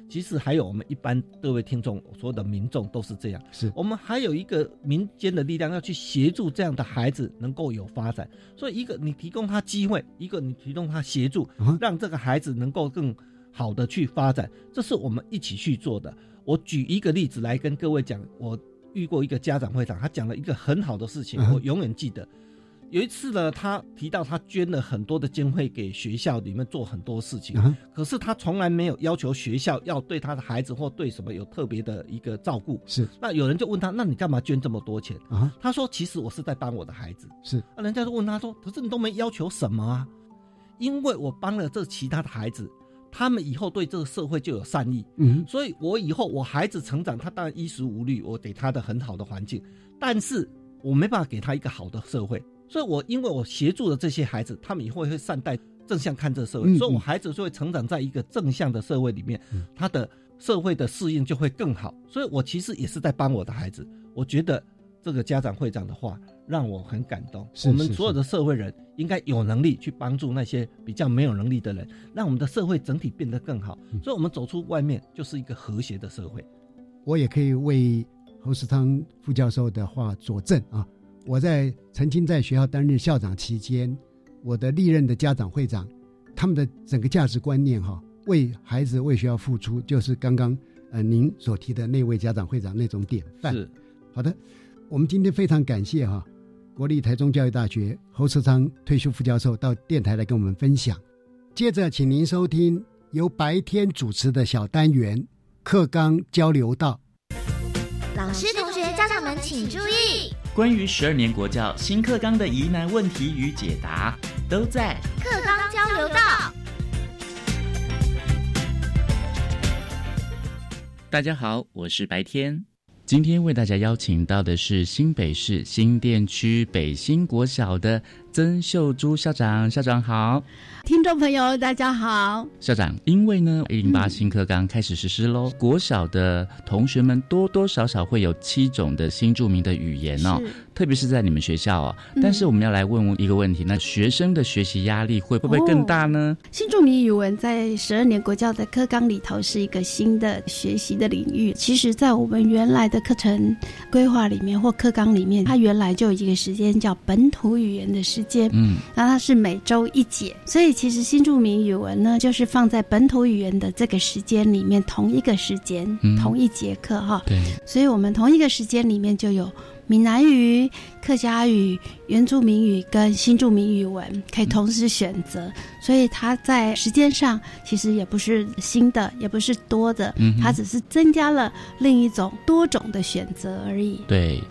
其实还有我们一般各位听众所有的民众都是这样。是我们还有一个民间的力量要去协助这样的孩子能够有发展。所以一个你提供他机会，一个你提供他协助，啊让这个孩子能够更好的去发展，这是我们一起去做的。我举一个例子来跟各位讲，我遇过一个家长会长，他讲了一个很好的事情，我永远记得。有一次呢，他提到他捐了很多的经费给学校里面做很多事情，啊可是他从来没有要求学校要对他的孩子或对什么有特别的一个照顾。是那有人就问他，那你干嘛捐这么多钱？啊，他说，其实我是在帮我的孩子。是那人家就问他说，可是你都没要求什么啊？因为我帮了这其他的孩子，他们以后对这个社会就有善意。嗯。所以我以后我孩子成长，他当然衣食无虑，我给他的很好的环境，但是我没办法给他一个好的社会，所以我因为我协助了这些孩子，他们以后会善待、正向看这个社会，嗯所以我嗯孩子就会成长在一个正向的社会里面，他的社会的适应就会更好。所以我其实也是在帮我的孩子，我觉得这个家长会长的话让我很感动。我们所有的社会人应该有能力去帮助那些比较没有能力的人，让我们的社会整体变得更好。嗯所以，我们走出外面就是一个和谐的社会。我也可以为侯世昌副教授的话佐证啊。我在曾经在学校担任校长期间，我的历任的家长会长，他们的整个价值观念哈、为孩子为学校付出，就是刚刚呃您所提的那位家长会长那种典范。是好的，我们今天非常感谢哈、国立台中教育大学侯世昌退休副教授到电台来跟我们分享。接着，请您收听由白天主持的小单元课纲交流道。老师、同学、家长们请注意，关于十二年国教新课纲的疑难问题与解答，都在课纲交流道。大家好，我是白天。今天为大家邀请到的是新北市新店区北新国小的曾秀珠校长，校长好，听众朋友大家好。校长，因为呢，一零八新课纲开始实施喽，国小的同学们多多少少会有七种的新著名的语言哦，特别是在你们学校哦。但是我们要来问问一个问题，那学生的学习压力会不会更大呢？新著名语文在十二年国教的课纲里头是一个新的学习的领域。其实，在我们原来的课程规划里面或课纲里面，它原来就有一个时间叫本土语言的时间，嗯，那它是每周一节，所以其实新著名语文呢，就是放在本土语言的这个时间里面，同一个时间，同一节课哈，对，所以我们同一个时间里面就有。闽南语、客家语、原住民语跟新住民语文可以同时选择，所以它在时间上其实也不是新的，也不是多的，它只是增加了另一种多种的选择而已。对。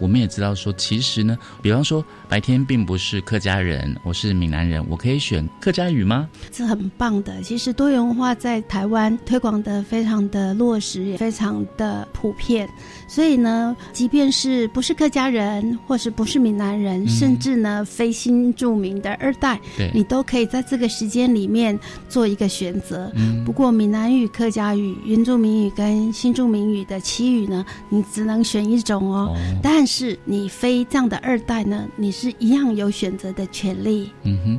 我们也知道说，其实呢，比方说白天并不是客家人，我是闽南人，我可以选客家语吗？是很棒的。其实多元文化在台湾推广的非常的落实，也非常的普遍。所以呢，即便是不是客家人，或是不是闽南人，甚至呢非新著名的二代，你都可以在这个时间里面做一个选择。不过闽南语、客家语、原住民语跟新著名语的其语呢，你只能选一种哦。但是你非这样的二代呢，你是一样有选择的权利。嗯哼，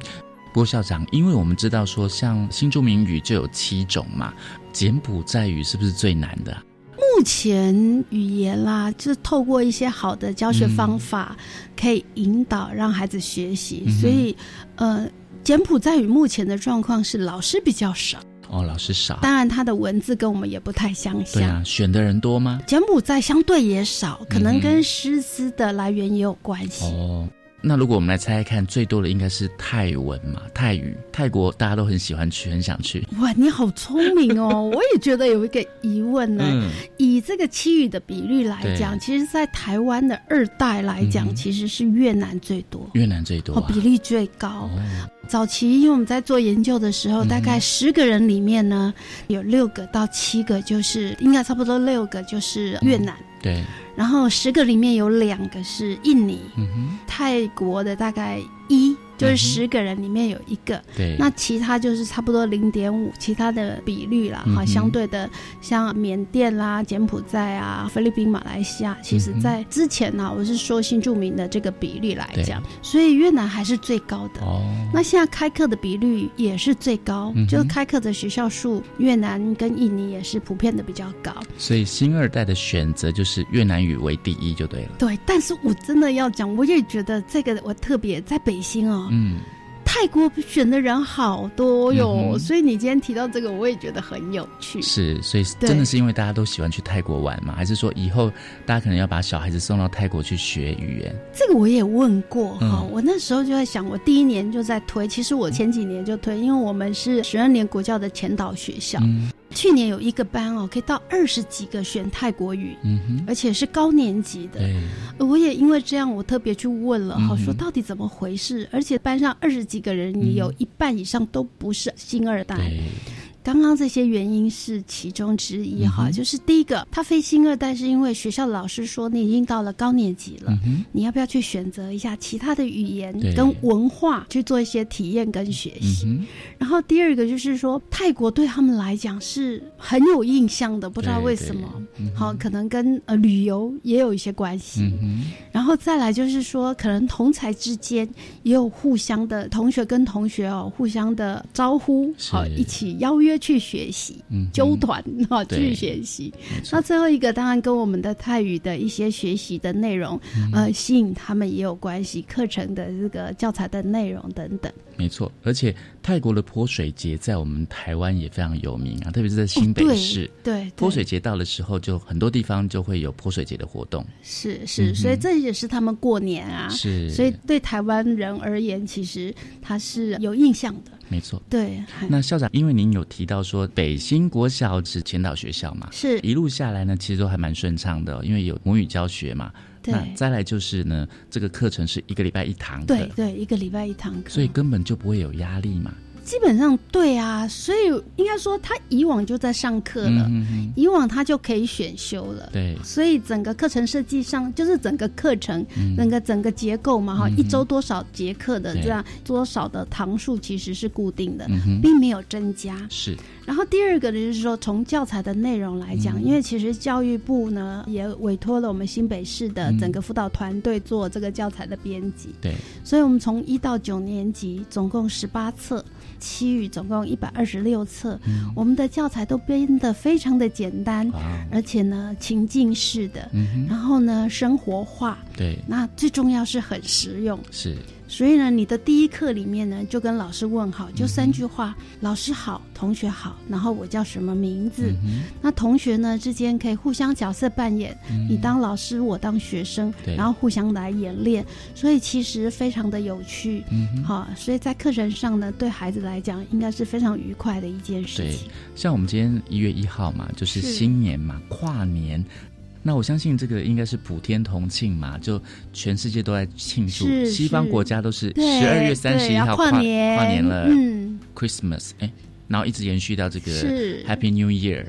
郭校长，因为我们知道说，像新著名语就有七种嘛，柬埔寨语是不是最难的？目前语言啦，就是透过一些好的教学方法，可以引导让孩子学习。所以，呃，柬埔寨语目前的状况是老师比较少。哦，老师少。当然，他的文字跟我们也不太相像。对啊，选的人多吗？柬埔寨相对也少，可能跟师资的来源也有关系。哦。那如果我们来猜猜看，最多的应该是泰文嘛？泰语，泰国大家都很喜欢去，很想去。哇，你好聪明哦！[LAUGHS] 我也觉得有一个疑问呢。以这个七语的比率来讲，其实，在台湾的二代来讲，其实是越南最多，越南最多，比例最高。早期因为我们在做研究的时候，大概十个人里面呢，有六个到七个，就是应该差不多六个就是越南。对。然后十个里面有两个是印尼，泰国的大概一。就是十个人里面有一个，对，那其他就是差不多零点五，其他的比率啦，哈，相对的像缅甸啦、柬埔寨啊、菲律宾、马来西亚，其实在之前呢，我是说新著名的这个比率来讲，所以越南还是最高的。哦，那现在开课的比率也是最高，就是开课的学校数，越南跟印尼也是普遍的比较高。所以新二代的选择就是越南语为第一就对了。对，但是我真的要讲，我也觉得这个我特别在北新哦。嗯，泰国选的人好多哟，所以你今天提到这个，我也觉得很有趣。是，所以真的是因为大家都喜欢去泰国玩嘛？还是说以后大家可能要把小孩子送到泰国去学语言？这个我也问过哈，我那时候就在想，我第一年就在推，其实我前几年就推，因为我们是十二年国教的前导学校。去年有一个班哦，可以到二十几个选泰国语，而且是高年级的。我也因为这样，我特别去问了好，说到底怎么回事？而且班上二十几个人，你有一半以上都不是新二代。刚刚这些原因是其中之一哈，就是第一个，他非新二代是因为学校老师说你已经到了高年级了，你要不要去选择一下其他的语言跟文化去做一些体验跟学习？然后第二个就是说，泰国对他们来讲是很有印象的，不知道为什么，好，可能跟呃旅游也有一些关系。然后再来就是说，可能同才之间也有互相的同学跟同学哦，互相的招呼，好，一起邀约。去学习，嗯纠团哈，去学习。那最后一个当然跟我们的泰语的一些学习的内容，呃，吸引他们也有关系。课程的这个教材的内容等等，没错。而且泰国的泼水节在我们台湾也非常有名啊，特别是在新北市。对，泼水节到的时候，就很多地方就会有泼水节的活动。是是，所以这也是他们过年啊。是，所以对台湾人而言，其实他是有印象的。没错，对。那校长，因为您有提到说北新国小是前导学校嘛，是一路下来呢，其实都还蛮顺畅的，因为有母语教学嘛。那再来就是呢，这个课程是一个礼拜一堂，对对，一个礼拜一堂课，所以根本就不会有压力嘛。基本上对啊，所以应该说他以往就在上课了，以往他就可以选修了。对，所以整个课程设计上，就是整个课程，整个整个结构嘛，哈，一周多少节课的这样，多少的堂数其实是固定的，并没有增加。是。然后第二个呢，就是说从教材的内容来讲，因为其实教育部呢也委托了我们新北市的整个辅导团队做这个教材的编辑。对，所以我们从一到九年级总共十八册，七语总共一百二十六册，我们的教材都编得非常的简单，而且呢情境式的，然后呢生活化。对，那最重要是很实用。是。所以呢，你的第一课里面呢，就跟老师问好，就三句话：老师好，同学好，然后我叫什么名字？那同学呢之间可以互相角色扮演，你当老师，我当学生，然后互相来演练。所以其实非常的有趣，好，所以在课程上呢，对孩子来讲应该是非常愉快的一件事情。像我们今天一月一号嘛，就是新年嘛，跨年。那我相信这个应该是普天同庆嘛，就全世界都在庆祝，西方国家都是十二月三十一号跨年。跨年了嗯，Christmas，哎，然后一直延续到这个 Happy New Year。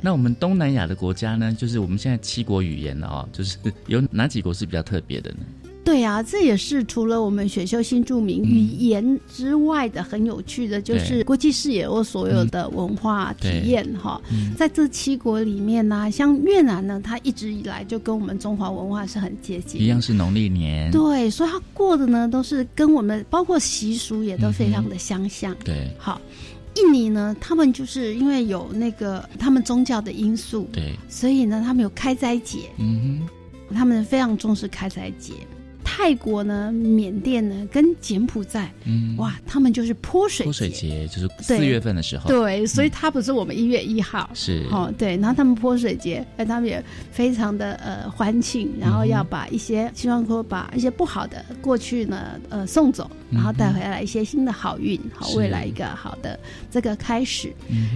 那我们东南亚的国家呢，就是我们现在七国语言了哦，就是 [LAUGHS] 有哪几国是比较特别的呢？对啊，这也是除了我们选修新著名语言之外的很有趣的，就是国际视野或所有的文化体验哈。在这七国里面呢，像越南呢，它一直以来就跟我们中华文化是很接近，一样是农历年。对，所以它过的呢都是跟我们包括习俗也都非常的相像。对，好，印尼呢，他们就是因为有那个他们宗教的因素，对，所以呢，他们有开斋节，嗯哼，他们非常重视开斋节。泰国呢，缅甸呢，跟柬埔寨，嗯，哇，他们就是泼水泼水节，就是四月份的时候，对，所以它不是我们一月一号，是。哦，对，然后他们泼水节，哎，他们也非常的呃欢庆，然后要把一些希望说把一些不好的过去呢呃送走，然后带回来一些新的好运，好未来一个好的这个开始。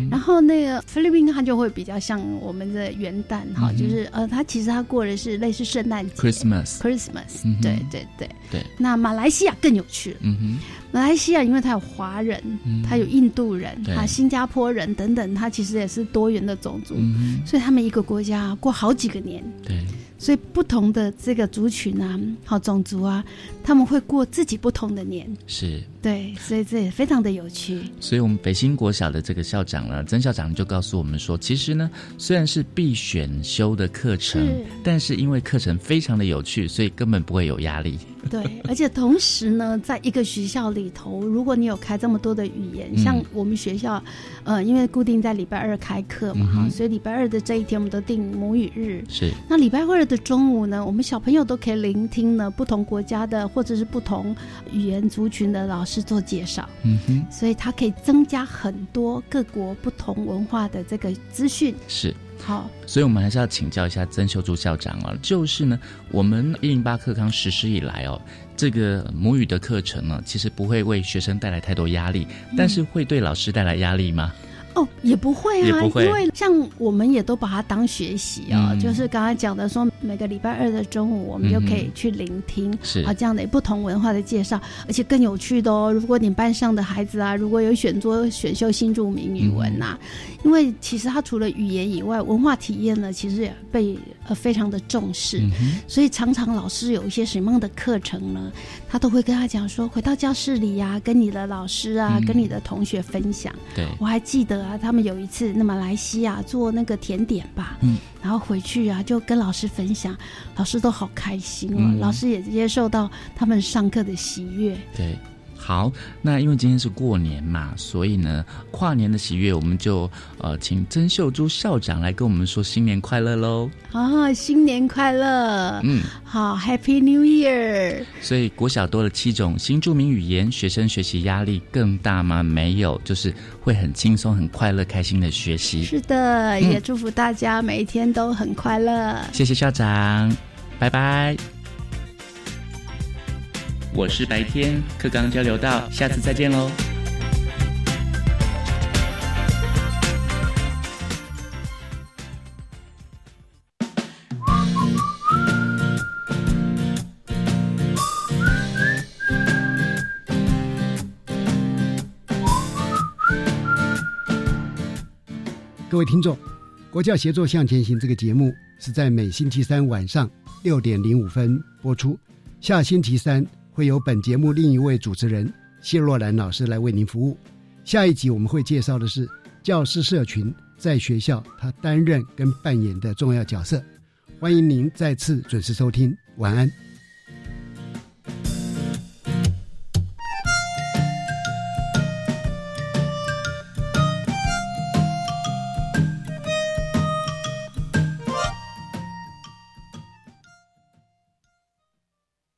然后那个菲律宾它就会比较像我们的元旦哈，就是呃，它其实它过的是类似圣诞节，Christmas，Christmas，对。对对对，那马来西亚更有趣。了。嗯哼，马来西亚因为它有华人，它有印度人，它新加坡人等等，它其实也是多元的种族，所以他们一个国家过好几个年。对。所以不同的这个族群啊，好种族啊，他们会过自己不同的年，是对，所以这也非常的有趣。所以，我们北新国小的这个校长呢，曾校长就告诉我们说，其实呢，虽然是必选修的课程，但是因为课程非常的有趣，所以根本不会有压力。对，而且同时呢，在一个学校里头，如果你有开这么多的语言，像我们学校，呃，因为固定在礼拜二开课嘛，哈，所以礼拜二的这一天，我们都定母语日。是，那礼拜二的中午呢，我们小朋友都可以聆听呢不同国家的或者是不同语言族群的老师做介绍。嗯哼，所以它可以增加很多各国不同文化的这个资讯。是。好，所以我们还是要请教一下曾秀珠校长啊，就是呢，我们一零八课纲实施以来哦，这个母语的课程呢，其实不会为学生带来太多压力，但是会对老师带来压力吗？哦，也不会啊，因为像我们也都把它当学习啊，就是刚刚讲的说，每个礼拜二的中午，我们就可以去聆听啊这样的不同文化的介绍，而且更有趣的哦。如果你班上的孩子啊，如果有选做选修新著名语文呐，因为其实它除了语言以外，文化体验呢，其实也被呃非常的重视，所以常常老师有一些什么样的课程呢，他都会跟他讲说，回到教室里呀，跟你的老师啊，跟你的同学分享。对我还记得。啊，他们有一次那马来西亚做那个甜点吧，嗯，然后回去啊就跟老师分享，老师都好开心哦，老师也接受到他们上课的喜悦，对。好，那因为今天是过年嘛，所以呢，跨年的喜悦，我们就呃，请曾秀珠校长来跟我们说新年快乐喽！啊，新年快乐！嗯，好，Happy New Year！所以国小多了七种新著名语言，学生学习压力更大吗？没有，就是会很轻松、很快乐、开心的学习。是的，也祝福大家每一天都很快乐。谢谢校长，拜拜。我是白天课刚交流到下次再见喽。各位听众国教协作向前行这个节目是在每星期三晚上六点零五分播出下星期三会由本节目另一位主持人谢若兰老师来为您服务。下一集我们会介绍的是教师社群在学校他担任跟扮演的重要角色。欢迎您再次准时收听，晚安。